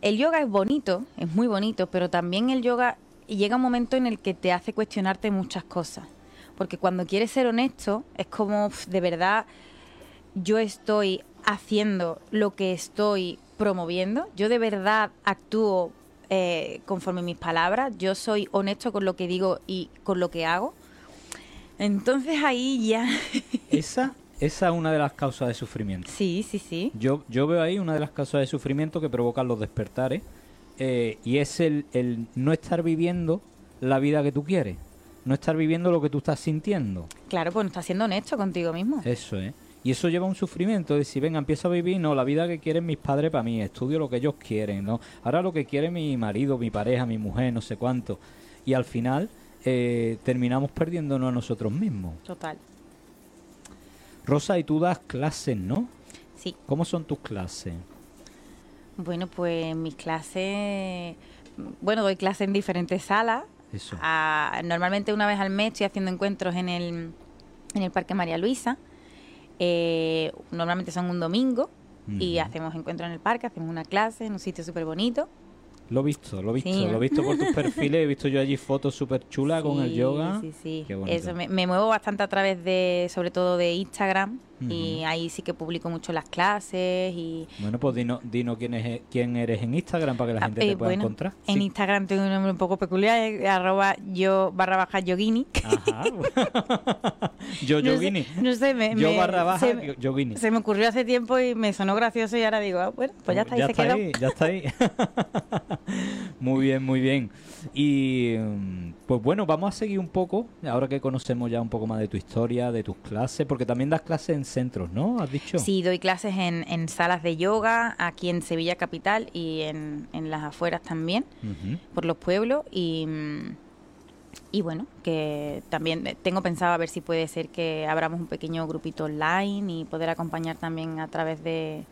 el yoga es bonito, es muy bonito, pero también el yoga llega un momento en el que te hace cuestionarte muchas cosas. Porque cuando quieres ser honesto, es como, "Uf, de verdad, yo estoy haciendo lo que estoy promoviendo, yo de verdad actúo eh, conforme mis palabras, yo soy honesto con lo que digo y con lo que hago. Entonces ahí ya... [laughs] Esa, esa es una de las causas de sufrimiento. sí, sí, sí. Yo, yo veo ahí una de las causas de sufrimiento que provocan los despertares eh, y es el, el no estar viviendo la vida que tú quieres, no estar viviendo lo que tú estás sintiendo. Claro, pues no estás siendo honesto contigo mismo. Eso es. Y eso lleva a un sufrimiento de decir, venga, empiezo a vivir, no, la vida que quieren mis padres para mí, estudio lo que ellos quieren, ¿no? Ahora lo que quiere mi marido, mi pareja, mi mujer, no sé cuánto. Y al final eh, terminamos perdiéndonos a nosotros mismos. Total. Rosa, y tú das clases, ¿no? Sí. ¿Cómo son tus clases? Bueno, pues mis clases... Bueno, doy clases en diferentes salas. Eso. Ah, normalmente una vez al mes estoy haciendo encuentros en el, en el Parque María Luisa. Eh, normalmente son un domingo y hacemos encuentros en el parque, hacemos una clase en un sitio súper bonito. Lo he visto, lo he visto, Sí. lo he visto por tus [laughs] perfiles, he visto yo allí fotos súper chulas con el yoga. Sí, sí. Qué. Eso, me, me muevo bastante a través de, sobre todo de Instagram, y ahí sí que publico mucho las clases y... Bueno, pues dinos dino quién, es, quién eres en Instagram para que la ah, gente te eh, pueda encontrar. En Instagram tengo un nombre un poco peculiar, eh, arroba yo barra baja yogini. Ajá. [laughs] [laughs] yo yogini. No sé, me, yo barra baja se, yogini. Se me ocurrió hace tiempo y me sonó gracioso y ahora digo, ah, bueno, pues ya está, ya ahí está Ahí, ya está ahí. [laughs] muy bien, muy bien. Y mm, pues bueno, vamos a seguir un poco, ahora que conocemos ya un poco más de tu historia, de tus clases, porque también das clases en centros, ¿no? ¿Has dicho? Sí, doy clases en, en salas de yoga aquí en Sevilla Capital y en, en las afueras también, por los pueblos. Y, y bueno, que también tengo pensado a ver si puede ser que abramos un pequeño grupito online y poder acompañar también a través de,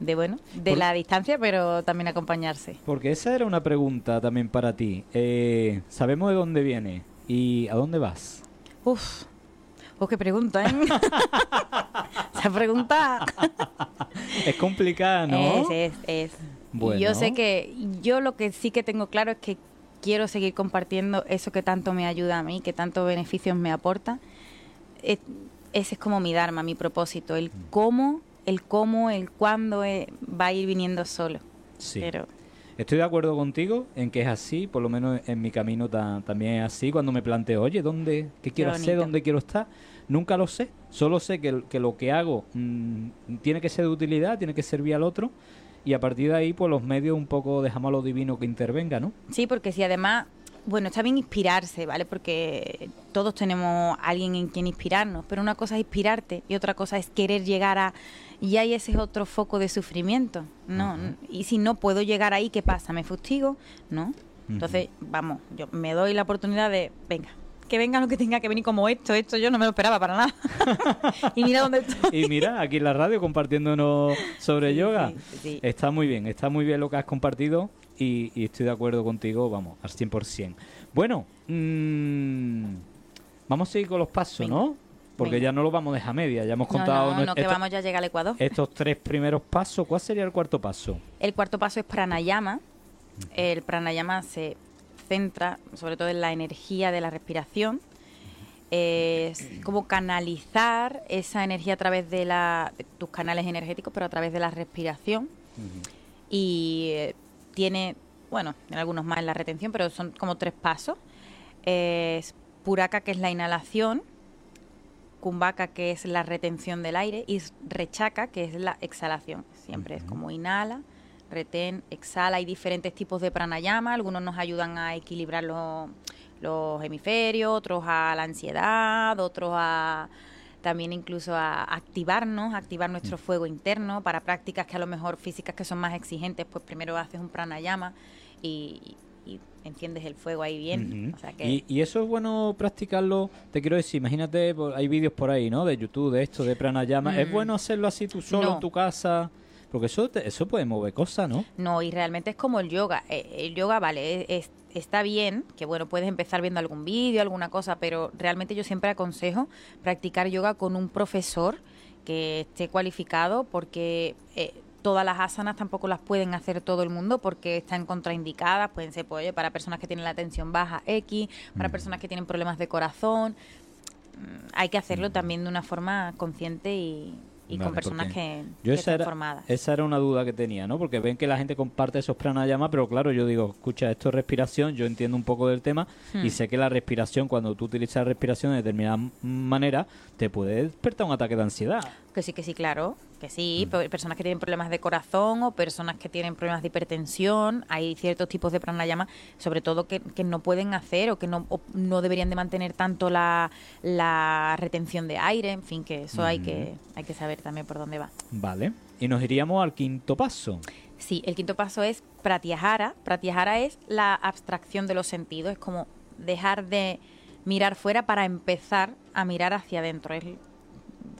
de bueno, de la distancia, pero también acompañarse. Porque esa era una pregunta también para ti. Eh, sabemos de dónde viene y a dónde vas. Uf, pues qué pregunta, ¿eh? [laughs] Esa pregunta es complicada, ¿no? Es, es, es. Yo sé que yo lo que sí que tengo claro es que quiero seguir compartiendo eso que tanto me ayuda a mí, que tanto beneficios me aporta. ese es como mi dharma, mi propósito, el mm. cómo, el cómo, el cuándo eh, va a ir viniendo solo. Sí. Pero Estoy de acuerdo contigo en que es así, por lo menos en mi camino también es así. Cuando me planteo, oye, ¿dónde, qué quiero hacer, dónde quiero estar? Nunca lo sé. Solo sé que, que lo que hago mm, tiene que ser de utilidad, tiene que servir al otro. Y a partir de ahí, pues los medios un poco dejamos a lo divino que intervenga, ¿no? Sí, porque si además bueno, está bien inspirarse, ¿vale? Porque todos tenemos alguien en quien inspirarnos, pero una cosa es inspirarte y otra cosa es querer llegar a... Y ahí ese es otro foco de sufrimiento, ¿no? Y si no puedo llegar ahí, ¿qué pasa? ¿Me fustigo? ¿No? Entonces, vamos, yo me doy la oportunidad de, venga, que venga lo que tenga que venir como esto, esto yo no me lo esperaba para nada. [laughs] y mira dónde estoy. y mira, aquí en la radio compartiéndonos sobre yoga. Está muy bien, está muy bien lo que has compartido y, estoy de acuerdo contigo, vamos, al 100%. Bueno, mmm, vamos a seguir con los pasos, ¿no? Porque ya no lo vamos a dejar media, ya hemos contado... No, no, que vamos ya a llegar al Ecuador. Estos tres primeros pasos, ¿cuál sería el cuarto paso? El cuarto paso es pranayama. El pranayama se centra sobre todo en la energía de la respiración. Es como canalizar esa energía a través de, la, tus canales energéticos, pero a través de la respiración. Y eh, tiene, bueno, en algunos más en la retención, pero son como tres pasos. Es puraka, que es la inhalación, kumbhaka, que es la retención del aire, y rechaka, que es la exhalación. Siempre es como inhala, retén, exhala. Hay diferentes tipos de pranayama, algunos nos ayudan a equilibrar los, los hemisferios, otros a la ansiedad, otros a también incluso a activarnos, activar nuestro mm. fuego interno para prácticas que a lo mejor físicas que son más exigentes, pues primero haces un pranayama y, y enciendes el fuego ahí bien. ¿Y, eso es bueno practicarlo, te quiero decir, imagínate, hay vídeos por ahí, ¿no? De YouTube, de esto, de pranayama. ¿Es mm. bueno hacerlo así tú solo en tu casa? Porque eso, eso puede mover cosas, ¿no? No, y realmente es como el yoga. Eh, el yoga, vale, es está bien, que bueno, puedes empezar viendo algún vídeo, alguna cosa, pero realmente yo siempre aconsejo practicar yoga con un profesor que esté cualificado porque eh, todas las asanas tampoco las pueden hacer todo el mundo porque están contraindicadas, pueden ser pues, para personas que tienen la tensión baja X, para personas que tienen problemas de corazón. Mm, hay que hacerlo también de una forma consciente y, y con personas que, yo esa era, formadas. Esa era una duda que tenía, ¿no? Porque ven que la gente comparte esos pranayama, pero claro, yo digo, escucha, esto es respiración, yo entiendo un poco del tema y hmm. sé que la respiración, cuando tú utilizas la respiración de determinada manera, te puede despertar un ataque de ansiedad. Que sí, que sí, claro. Que sí, mm. personas que tienen problemas de corazón o personas que tienen problemas de hipertensión, hay ciertos tipos de pranayama, sobre todo que, no pueden hacer o que no, no deberían de mantener tanto la, la, retención de aire, en fin, que eso hay, que, hay que saber también por dónde va. Vale, y nos iríamos al quinto paso. Sí, el quinto paso es pratyahara. Pratyahara es la abstracción de los sentidos, es como dejar de mirar fuera para empezar a mirar hacia adentro, es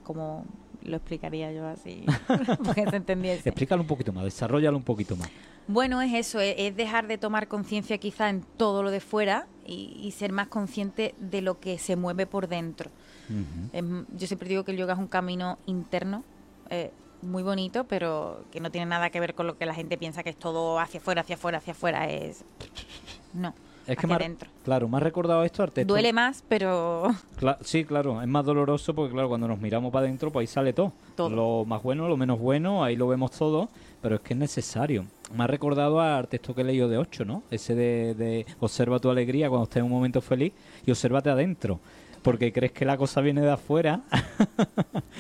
como lo explicaría yo así, [laughs] porque se entendiese. Explícalo un poquito más, desarrollalo un poquito más. Bueno, es eso, es, dejar de tomar conciencia quizá en todo lo de fuera y, ser más consciente de lo que se mueve por dentro. yo siempre digo que el yoga es un camino interno, eh, muy bonito, pero que no tiene nada que ver con lo que la gente piensa que es todo hacia afuera, hacia afuera, hacia afuera. Es [laughs] no. Es que adentro. Claro, me ha recordado esto al texto. Duele más, pero Cla- sí, claro, es más doloroso porque, claro, cuando nos miramos para adentro, pues ahí sale todo. Todo. Lo más bueno, lo menos bueno, ahí lo vemos todo, pero es que es necesario. Me ha recordado al texto que he leído de 8, ¿no? Ese de, de observa tu alegría cuando estés en un momento feliz y obsérvate adentro. Porque crees que la cosa viene de afuera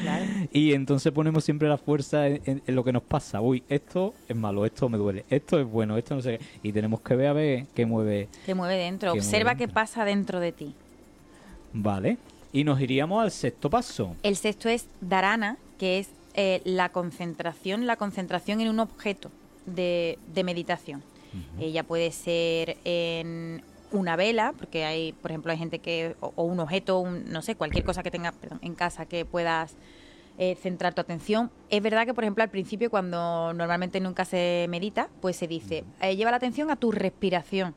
claro. [laughs] y entonces ponemos siempre la fuerza en, en- en lo que nos pasa. Uy, esto es malo, esto me duele, esto es bueno, esto no sé qué. Y tenemos que ver a ver qué mueve. que mueve dentro. Observa mueve qué pasa dentro de ti. Vale. Y nos iríamos al sexto paso. El sexto es dharana, que es eh, la concentración, la concentración en un objeto de, de meditación. Ella puede ser en una vela, porque hay, por ejemplo, hay gente que, o, o un objeto, un- no sé, cualquier cosa que tengas en casa que puedas eh, centrar tu atención. Es verdad que, por ejemplo, al principio, cuando normalmente nunca se medita, pues se dice, eh, lleva la atención a tu respiración.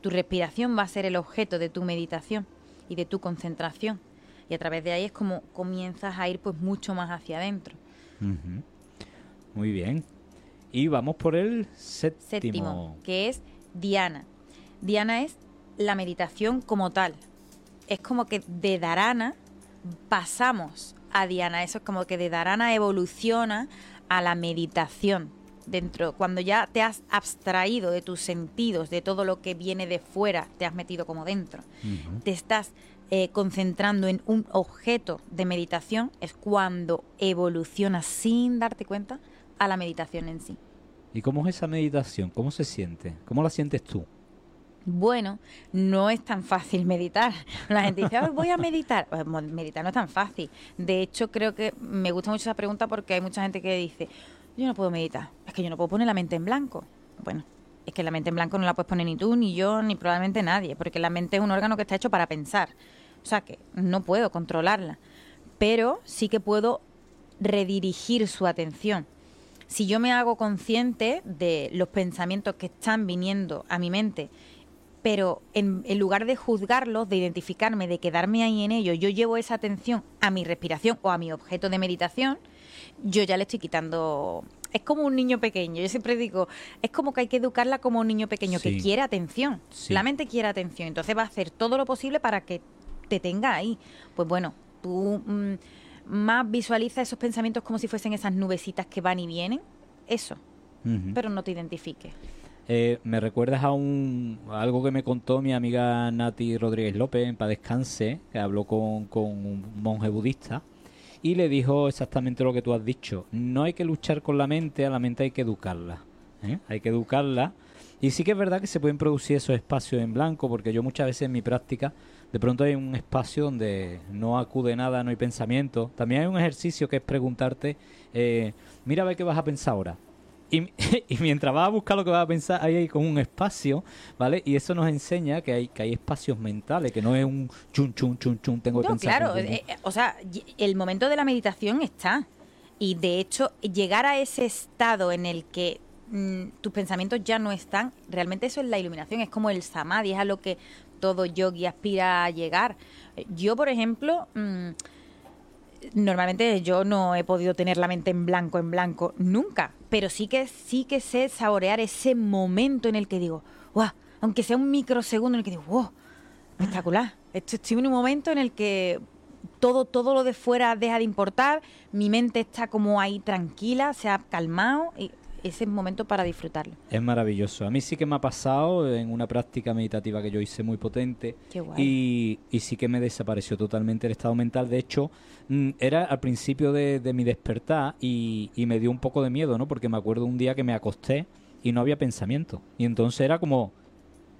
Tu respiración va a ser el objeto de tu meditación y de tu concentración. Y a través de ahí es como comienzas a ir pues mucho más hacia adentro. Muy bien. Y vamos por el séptimo. Séptimo, que es Diana. Diana es la meditación como tal. Es como que de Dharana pasamos a Diana. Eso es como que de Dharana evoluciona a la meditación. Dentro, cuando ya te has abstraído de tus sentidos, de todo lo que viene de fuera, te has metido como dentro. Te estás eh, concentrando en un objeto de meditación, es cuando evolucionas sin darte cuenta a la meditación en sí. ¿Y cómo es esa meditación? ¿Cómo se siente? ¿Cómo la sientes tú? Bueno, no es tan fácil meditar. [laughs] La gente dice, "Ay, voy a meditar. Pues, meditar no es tan fácil. De hecho, creo que me gusta mucho esa pregunta porque hay mucha gente que dice, yo no puedo meditar. Es que yo no puedo poner la mente en blanco. Bueno, es que la mente en blanco no la puedes poner ni tú, ni yo, ni probablemente nadie, porque la mente es un órgano que está hecho para pensar. O sea que no puedo controlarla. Pero sí que puedo redirigir su atención. Si yo me hago consciente de los pensamientos que están viniendo a mi mente, pero en, en lugar de juzgarlos, de identificarme, de quedarme ahí en ello, yo llevo esa atención a mi respiración o a mi objeto de meditación, yo ya le estoy quitando... Es como un niño pequeño, yo siempre digo, es como que hay que educarla como un niño pequeño Sí. que quiere atención. Sí. La mente quiere atención, entonces va a hacer todo lo posible para que te tenga ahí. Pues bueno, tú mm, más visualiza esos pensamientos como si fuesen esas nubecitas que van y vienen, eso, pero no te identifiques. Eh, me recuerdas a, un, algo que me contó mi amiga Nati Rodríguez López en Paz Descanse, que habló con, con un monje budista y le dijo exactamente lo que tú has dicho. No hay que luchar con la mente, a la mente hay que educarla. ¿eh? Hay que educarla. Y sí que es verdad que se pueden producir esos espacios en blanco, porque yo muchas veces en mi práctica, de pronto hay un espacio donde no acude nada, no hay pensamiento. También hay un ejercicio que es preguntarte, eh, mira a ver qué vas a pensar ahora. Y, [laughs] y mientras vas a buscar lo que vas a pensar, ahí hay como un espacio, ¿vale? Y eso nos enseña que hay, que hay espacios mentales, que no es un chun, chun, chun, chun, tengo que No, pensar. claro, eh, eh, o sea, el momento de la meditación está. Y de hecho, llegar a ese estado en el que mm, tus pensamientos ya no están, realmente eso es la iluminación, es como el samadhi, es a lo que todo yogi aspira a llegar. Eh, Yo, por ejemplo, mm, normalmente yo no he podido tener la mente en blanco, en blanco, nunca, pero sí que sí que sé saborear ese momento en el que digo, ¡guau! Aunque sea un microsegundo en el que digo, ¡wow! Espectacular. Esto- Estoy en un momento en el que todo, todo lo de fuera deja de importar, mi mente está como ahí tranquila, se ha calmado y ese es momento para disfrutarlo. Es maravilloso. A mí sí que me ha pasado en una práctica meditativa que yo hice muy potente. Qué guay. Y, y sí que me desapareció totalmente el estado mental. De hecho, mm, era al principio de, de mi despertar y, y me dio un poco de miedo, ¿no? Porque me acuerdo un día que me acosté y no había pensamiento. Y entonces era como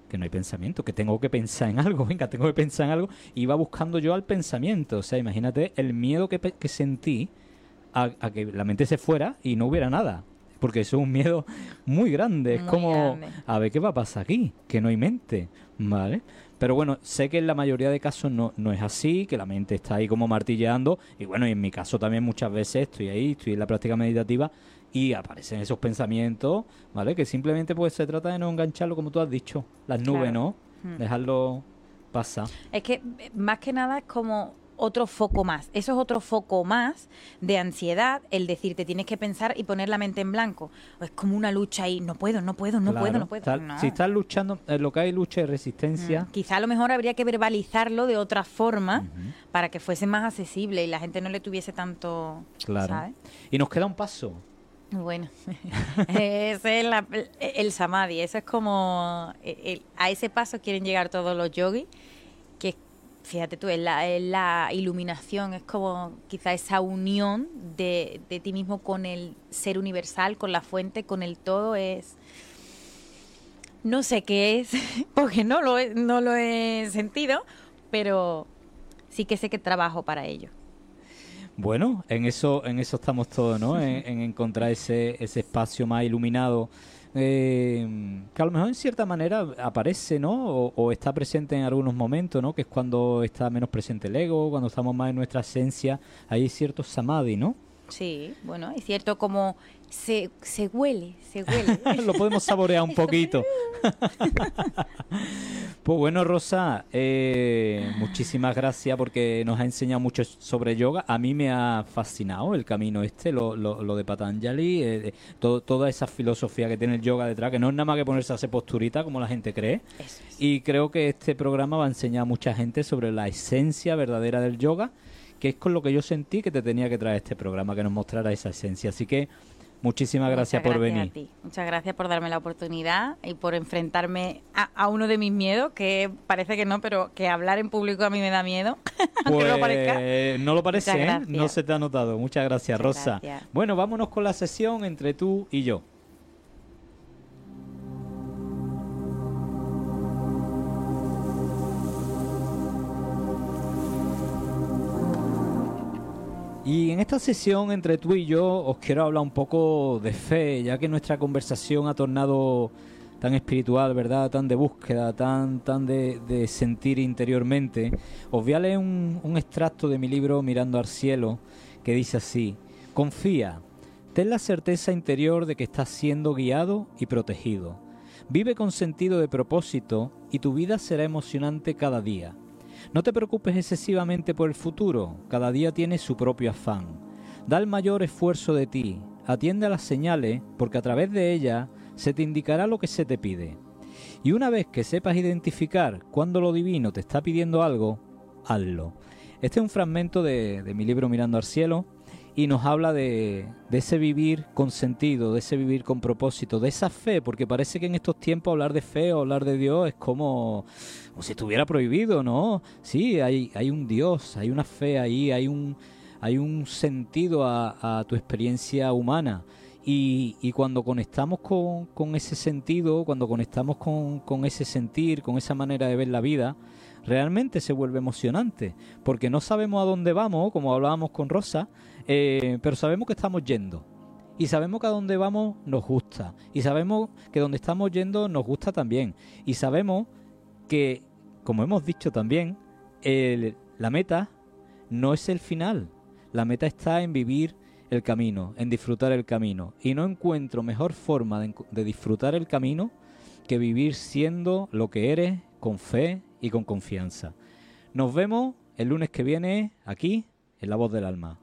que no hay pensamiento, que tengo que pensar en algo, [laughs] venga, tengo que pensar en algo. Y iba buscando yo al pensamiento. O sea, imagínate el miedo que, sentí a, a que la mente se fuera y no hubiera nada. Porque eso es un miedo muy grande. Es como, grande. a ver qué va a pasar aquí, que no hay mente, ¿vale? Pero bueno, sé que en la mayoría de casos no, no es así, que la mente está ahí como martilleando. Y bueno, y en mi caso también muchas veces estoy ahí, estoy en la práctica meditativa y aparecen esos pensamientos, ¿vale? Que simplemente pues se trata de no engancharlo, como tú has dicho, las nubes, Claro. ¿no? Hmm. Dejarlo pasar. Es que eh, más que nada es como otro foco más. Eso es otro foco más de ansiedad, el decir, te tienes que pensar y poner la mente en blanco. Es como una lucha ahí, no puedo, no puedo, no puedo, no puedo. Si estás luchando, en lo que hay lucha y resistencia. Mm, quizá a lo mejor habría que verbalizarlo de otra forma para que fuese más accesible y la gente no le tuviese tanto. Claro. Y nos queda un paso. Bueno, [laughs] ese es el samadhi, eso es como, a ese paso quieren llegar todos los yogis, que fíjate tú, es la, iluminación, es como quizá esa unión de, de, ti mismo con el ser universal, con la fuente, con el todo, es... No sé qué es, [laughs] porque no lo, no lo he sentido, pero sí que sé que trabajo para ello. Bueno, en eso, en eso estamos todos, ¿no? en, encontrar ese, ese espacio más iluminado. Eh, que a lo mejor en cierta manera aparece, ¿no? O, está presente en algunos momentos, ¿no? Que es cuando está menos presente el ego, cuando estamos más en nuestra esencia. Hay cierto samadhi, ¿no? Sí, bueno, es cierto como se, se huele, se huele. [laughs] Lo podemos saborear un poquito. [laughs] pues bueno, Rosa, eh, muchísimas gracias porque nos ha enseñado mucho sobre yoga. A mí me ha fascinado el camino este, lo, lo, de Patanjali, eh, toda esa filosofía que tiene el yoga detrás, que no es nada más que ponerse a hacer posturita como la gente cree. Y creo que este programa va a enseñar a mucha gente sobre la esencia verdadera del yoga que es con lo que yo sentí que te tenía que traer este programa, que nos mostrara esa esencia. Así que muchísimas gracias, por venir. Muchas gracias por darme la oportunidad y por enfrentarme a, uno de mis miedos, que parece que no, pero que hablar en público a mí me da miedo. [laughs] Pues, no, lo parezca. no lo parece, ¿eh? no se te ha notado. Muchas gracias, Rosa. Bueno, vámonos con la sesión entre tú y yo. Y en esta sesión entre tú y yo os quiero hablar un poco de fe, ya que nuestra conversación ha tornado tan espiritual, ¿verdad? Tan de búsqueda, tan, tan de, sentir interiormente. Os voy a leer un, un extracto de mi libro Mirando al cielo, que dice así, confía, ten la certeza interior de que estás siendo guiado y protegido. Vive con sentido de propósito y tu vida será emocionante cada día. No te preocupes excesivamente por el futuro, cada día tiene su propio afán. Da el mayor esfuerzo de ti, atiende a las señales, porque a través de ellas se te indicará lo que se te pide. Y una vez que sepas identificar cuando lo divino te está pidiendo algo, hazlo. Este es un fragmento de, de mi libro Mirando al Cielo, y nos habla de, ese vivir con sentido, de ese vivir con propósito, de esa fe, porque parece que en estos tiempos hablar de fe o hablar de Dios es como, si estuviera prohibido, ¿no? Sí, hay, hay un Dios, hay una fe ahí, hay un, hay un sentido a, tu experiencia humana. Y, cuando conectamos con, ese sentido, cuando conectamos con, con ese sentir, con esa manera de ver la vida, realmente se vuelve emocionante, porque no sabemos a dónde vamos, como hablábamos con Rosa, eh, pero sabemos que estamos yendo. Y sabemos que a dónde vamos nos gusta. Y sabemos que donde estamos yendo nos gusta también. Y sabemos que, como hemos dicho también, la meta no es el final. La meta está en vivir el camino, en disfrutar el camino. Y no encuentro mejor forma de disfrutar el camino que vivir siendo lo que eres, con fe y con confianza. Nos vemos el lunes que viene aquí en La Voz del Alma.